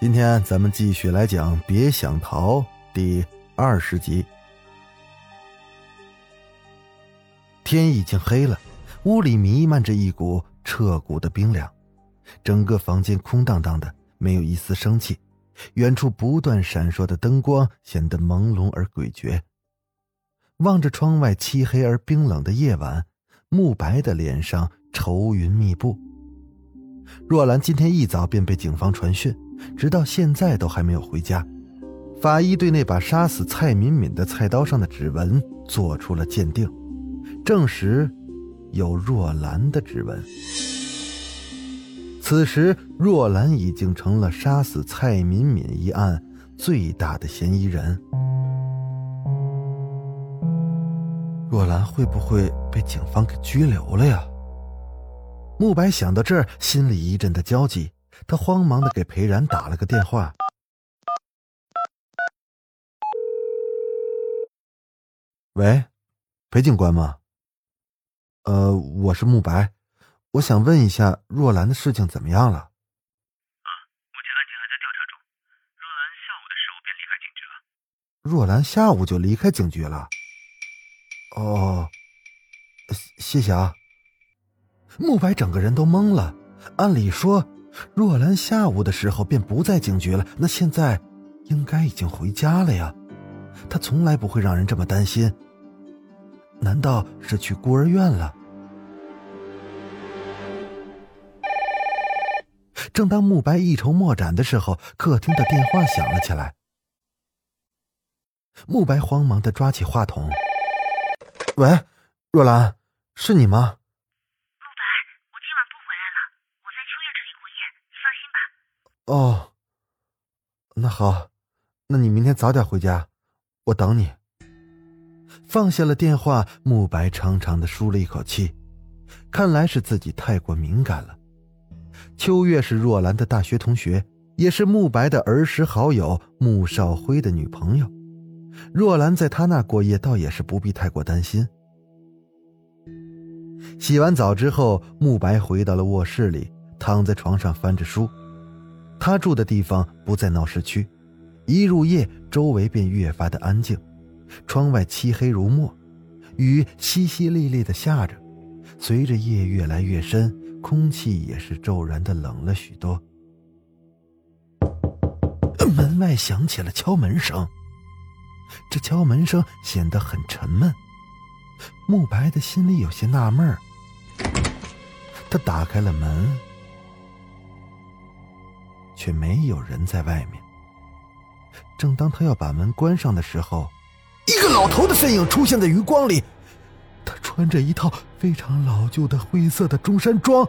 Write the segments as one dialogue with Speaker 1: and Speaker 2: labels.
Speaker 1: 今天咱们继续来讲《别想逃》第二十集。天已经黑了，屋里弥漫着一股彻骨的冰凉，整个房间空荡荡的，没有一丝生气。远处不断闪烁的灯光显得朦胧而诡谲。望着窗外漆黑而冰冷的夜晚，慕白的脸上愁云密布。若兰今天一早便被警方传讯。直到现在都还没有回家。法医对那把杀死蔡敏敏的菜刀上的指纹做出了鉴定，证实有若兰的指纹。此时，若兰已经成了杀死蔡敏敏一案最大的嫌疑人。若兰会不会被警方给拘留了呀？慕白想到这儿，心里一阵的焦急。他慌忙的给裴然打了个电话。喂，裴警官吗？呃，我是慕白，我想问一下若兰的事情怎么样了？啊，
Speaker 2: 目前案件还在调查中。若兰下午的时候便离开警局了。
Speaker 1: 若兰下午就离开警局了？哦，谢谢啊。慕白整个人都懵了，按理说。若兰下午的时候便不在警局了，那现在应该已经回家了呀。他从来不会让人这么担心。难道是去孤儿院了？正当慕白一筹莫展的时候，客厅的电话响了起来。慕白慌忙的抓起话筒：“喂，若兰，是你吗？”哦，那好，那你明天早点回家，我等你。放下了电话，慕白长长的舒了一口气，看来是自己太过敏感了。秋月是若兰的大学同学，也是慕白的儿时好友穆少辉的女朋友。若兰在他那过夜，倒也是不必太过担心。洗完澡之后，慕白回到了卧室里，躺在床上翻着书。他住的地方不在闹市区，一入夜，周围便越发的安静。窗外漆黑如墨，雨淅淅沥沥的下着。随着夜越来越深，空气也是骤然的冷了许多。门外响起了敲门声，这敲门声显得很沉闷。慕白的心里有些纳闷他打开了门。却没有人在外面。正当他要把门关上的时候，一个老头的身影出现在余光里。他穿着一套非常老旧的灰色的中山装，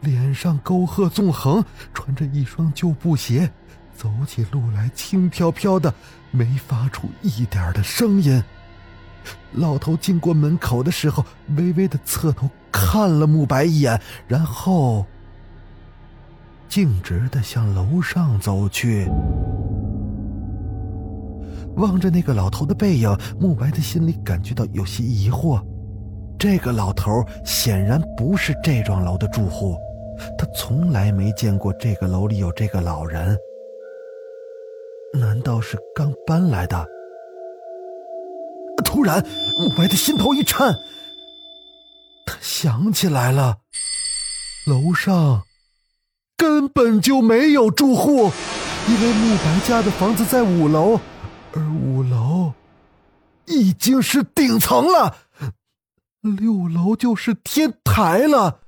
Speaker 1: 脸上沟壑纵横，穿着一双旧布鞋，走起路来轻飘飘的，没发出一点的声音。老头经过门口的时候，微微的侧头看了慕白一眼，然后。径直的向楼上走去，望着那个老头的背影，慕白的心里感觉到有些疑惑。这个老头显然不是这幢楼的住户，他从来没见过这个楼里有这个老人。难道是刚搬来的？突然，慕白的心头一颤，他想起来了，楼上。根本就没有住户，因为慕白家的房子在五楼，而五楼已经是顶层了，六楼就是天台了。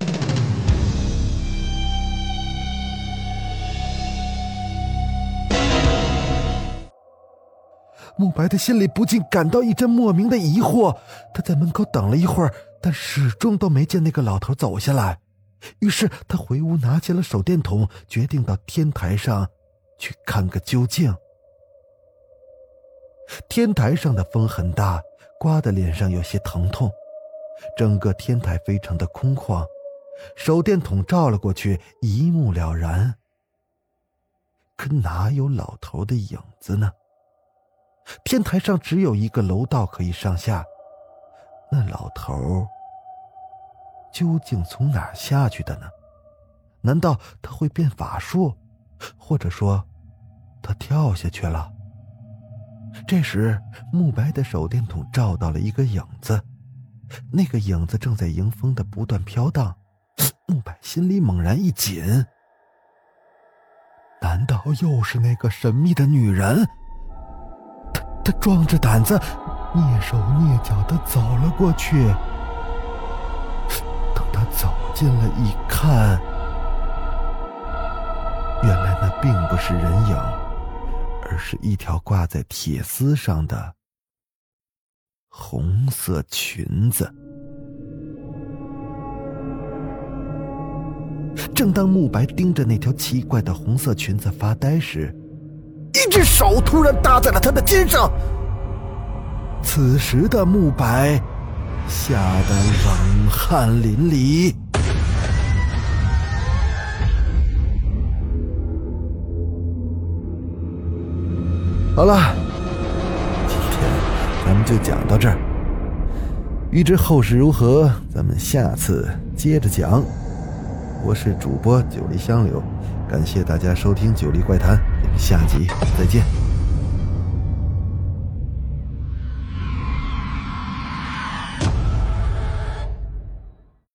Speaker 1: 慕白的心里不禁感到一阵莫名的疑惑，他在门口等了一会儿，但始终都没见那个老头走下来。于是他回屋拿起了手电筒，决定到天台上去看个究竟。天台上的风很大，刮得脸上有些疼痛。整个天台非常的空旷，手电筒照了过去，一目了然。可哪有老头的影子呢？天台上只有一个楼道可以上下，那老头究竟从哪下去的呢？难道他会变法术，或者说他跳下去了？这时，慕白的手电筒照到了一个影子，那个影子正在迎风的不断飘荡。慕白心里猛然一紧。难道又是那个神秘的女人？他他壮着胆子，蹑手蹑脚的走了过去。他走近了一看，原来那并不是人影，而是一条挂在铁丝上的红色裙子。正当慕白盯着那条奇怪的红色裙子发呆时，一只手突然搭在了他的肩上。此时的慕白吓得冷汗淋漓。好了，今天咱们就讲到这儿。欲知后事如何，咱们下次接着讲。我是主播九黎香柳，感谢大家收听《九黎怪谈》，我们下集再见。